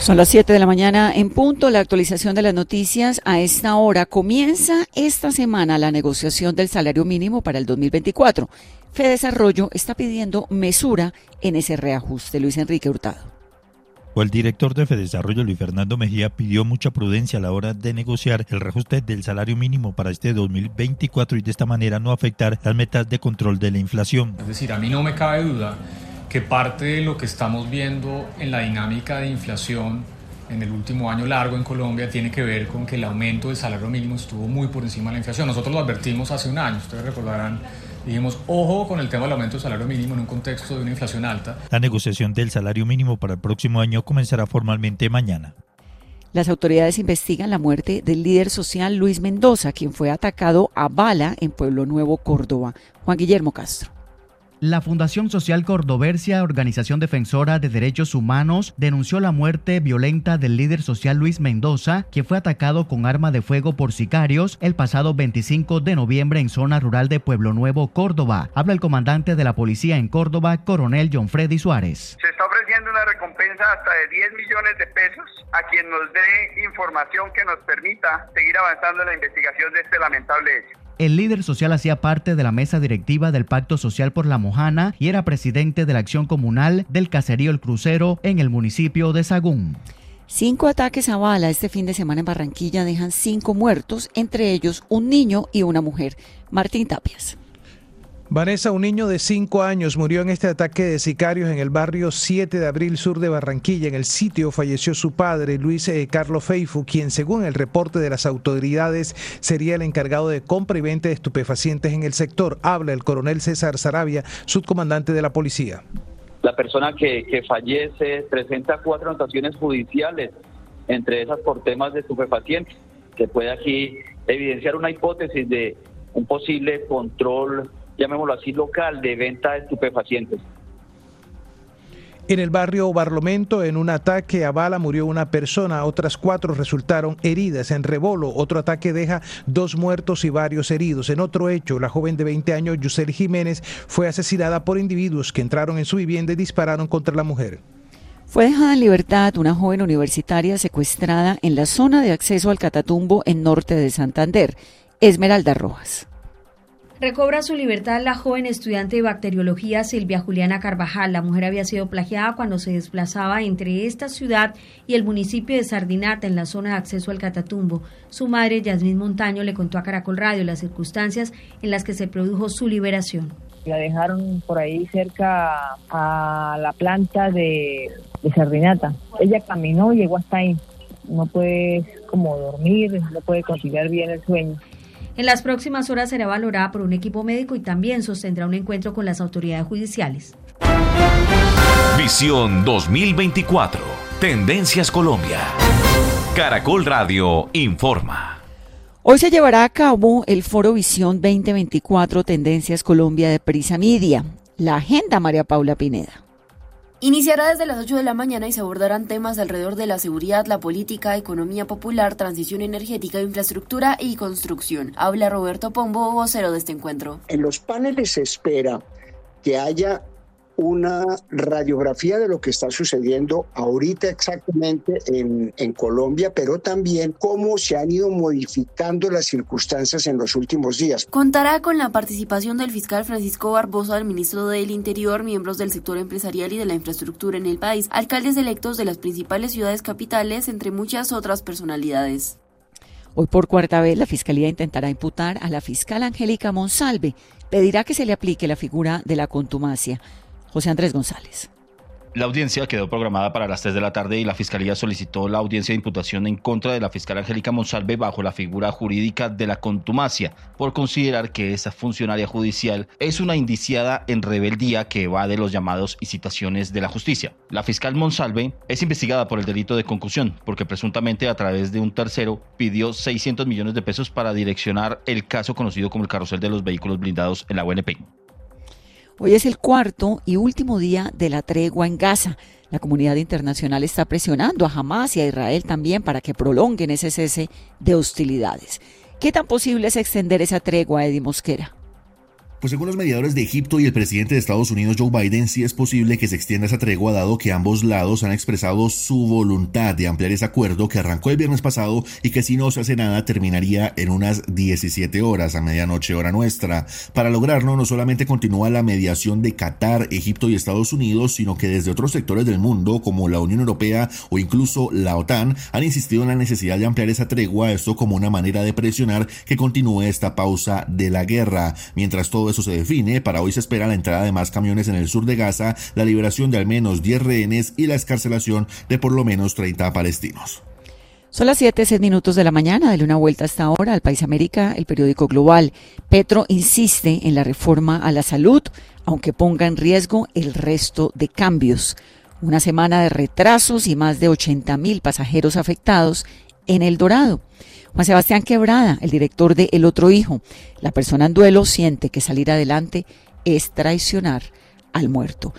Son las 7 de la mañana en punto. La actualización de las noticias a esta hora. Comienza esta semana la negociación del salario mínimo para el 2024. Fede Desarrollo está pidiendo mesura en ese reajuste. Luis Enrique Hurtado. El director de Fedesarrollo, Luis Fernando Mejía, pidió mucha prudencia a la hora de negociar el reajuste del salario mínimo para este 2024 y de esta manera no afectar las metas de control de la inflación. Es decir, a mí no me cabe duda que parte de lo que estamos viendo en la dinámica de inflación en el último año largo en Colombia tiene que ver con que el aumento del salario mínimo estuvo muy por encima de la inflación. Nosotros lo advertimos hace un año, ustedes recordarán, dijimos, ojo con el tema del aumento del salario mínimo en un contexto de una inflación alta. La negociación del salario mínimo para el próximo año comenzará formalmente mañana. Las autoridades investigan la muerte del líder social Luis Mendoza, quien fue atacado a bala en Pueblo Nuevo, Córdoba. Juan Guillermo Castro. La Fundación Social Cordoversia, organización defensora de derechos humanos, denunció la muerte violenta del líder social Luis Mendoza, que fue atacado con arma de fuego por sicarios el pasado 25 de noviembre en zona rural de Pueblo Nuevo, Córdoba. Habla el comandante de la policía en Córdoba, coronel John Freddy Suárez. Se está ofreciendo una recompensa hasta de 10 millones de pesos a quien nos dé información que nos permita seguir avanzando en la investigación de este lamentable hecho. El líder social hacía parte de la mesa directiva del Pacto Social por la Mojana y era presidente de la acción comunal del caserío El Crucero en el municipio de Sagún. Cinco ataques a bala este fin de semana en Barranquilla dejan cinco muertos, entre ellos un niño y una mujer. Martín Tapias. Vanessa, un niño de 5 años, murió en este ataque de sicarios en el barrio 7 de abril sur de Barranquilla. En el sitio falleció su padre, Luis eh, Carlos Feifu, quien según el reporte de las autoridades sería el encargado de compra y venta de estupefacientes en el sector. Habla el coronel César Sarabia, subcomandante de la policía. La persona que, que fallece presenta cuatro anotaciones judiciales, entre esas por temas de estupefacientes. Se puede aquí evidenciar una hipótesis de un posible control llamémoslo así, local de venta de estupefacientes. En el barrio Barlomento, en un ataque a bala murió una persona, otras cuatro resultaron heridas. En Rebolo, otro ataque deja dos muertos y varios heridos. En otro hecho, la joven de 20 años, Yusel Jiménez, fue asesinada por individuos que entraron en su vivienda y dispararon contra la mujer. Fue dejada en libertad una joven universitaria secuestrada en la zona de acceso al Catatumbo en norte de Santander, Esmeralda Rojas. Recobra su libertad la joven estudiante de bacteriología Silvia Juliana Carvajal. La mujer había sido plagiada cuando se desplazaba entre esta ciudad y el municipio de Sardinata en la zona de acceso al Catatumbo. Su madre, Yasmín Montaño, le contó a Caracol Radio las circunstancias en las que se produjo su liberación. La dejaron por ahí cerca a la planta de, Sardinata. Ella caminó llegó hasta ahí. No puede como dormir, no puede conciliar bien el sueño. En las próximas horas será valorada por un equipo médico y también sostendrá un encuentro con las autoridades judiciales. Visión 2024. Tendencias Colombia. Caracol Radio informa. Hoy se llevará a cabo el Foro Visión 2024 Tendencias Colombia de Prisa Media. La agenda, María Paula Pineda. Iniciará desde las 8 de la mañana y se abordarán temas alrededor de la seguridad, la política, economía popular, transición energética, infraestructura y construcción. Habla Roberto Pombo, vocero de este encuentro. En los paneles se espera que haya una radiografía de lo que está sucediendo ahorita exactamente en, en, Colombia, pero también cómo se han ido modificando las circunstancias en los últimos días. Contará con la participación del fiscal Francisco Barbosa, del ministro del Interior, miembros del sector empresarial y de la infraestructura en el país, alcaldes electos de las principales ciudades capitales, entre muchas otras personalidades. Hoy por cuarta vez la Fiscalía intentará imputar a la fiscal Angélica Monsalve. Pedirá que se le aplique la figura de la contumacia. José Andrés González. La audiencia quedó programada para las 3 de la tarde y la Fiscalía solicitó la audiencia de imputación en contra de la fiscal Angélica Monsalve bajo la figura jurídica de la contumacia, por considerar que esa funcionaria judicial es una indiciada en rebeldía que va de los llamados y citaciones de la justicia. La fiscal Monsalve es investigada por el delito de concusión, porque presuntamente a través de un tercero pidió 600 millones de pesos para direccionar el caso conocido como el carrusel de los vehículos blindados en la UNP. Hoy es el cuarto y último día de la tregua en Gaza. La comunidad internacional está presionando a Hamas y a Israel también para que prolonguen ese cese de hostilidades. ¿Qué tan posible es extender esa tregua, Eddie Mosquera? Pues según los mediadores de Egipto y el presidente de Estados Unidos Joe Biden, sí es posible que se extienda esa tregua dado que ambos lados han expresado su voluntad de ampliar ese acuerdo que arrancó el viernes pasado y que si no se hace nada terminaría en unas 17 horas a medianoche hora nuestra. Para lograrlo no solamente continúa la mediación de Qatar, Egipto y Estados Unidos, sino que desde otros sectores del mundo como la Unión Europea o incluso la OTAN han insistido en la necesidad de ampliar esa tregua, esto como una manera de presionar que continúe esta pausa de la guerra. Mientras todo eso se define, para hoy se espera la entrada de más camiones en el sur de Gaza, la liberación de al menos 10 rehenes y la escarcelación de por lo menos 30 palestinos. Son las 7, 6 minutos de la mañana. Dale una vuelta hasta ahora al País América, el periódico global. Petro insiste en la reforma a la salud, aunque ponga en riesgo el resto de cambios. Una semana de retrasos y más de 80 mil pasajeros afectados en El Dorado. Juan Sebastián Quebrada, el director de El Otro Hijo, la persona en duelo siente que salir adelante es traicionar al muerto.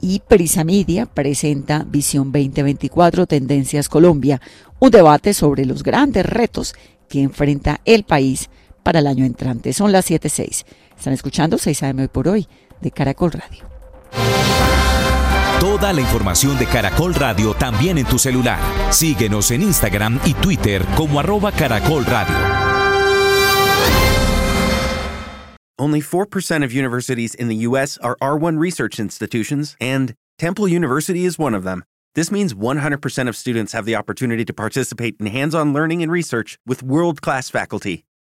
Y Prisa Media presenta Visión 2024 Tendencias Colombia, un debate sobre los grandes retos que enfrenta el país para el año entrante. Son las 7.6. Están escuchando 6 AM hoy por hoy de Caracol Radio. Toda la información de Caracol Radio también en tu celular. Síguenos en Instagram y Twitter como arroba Caracol Radio. Only 4% of universities in the U.S. are R1 research institutions, and Temple University is one of them. This means 100% of students have the opportunity to participate in hands on learning and research with world class faculty.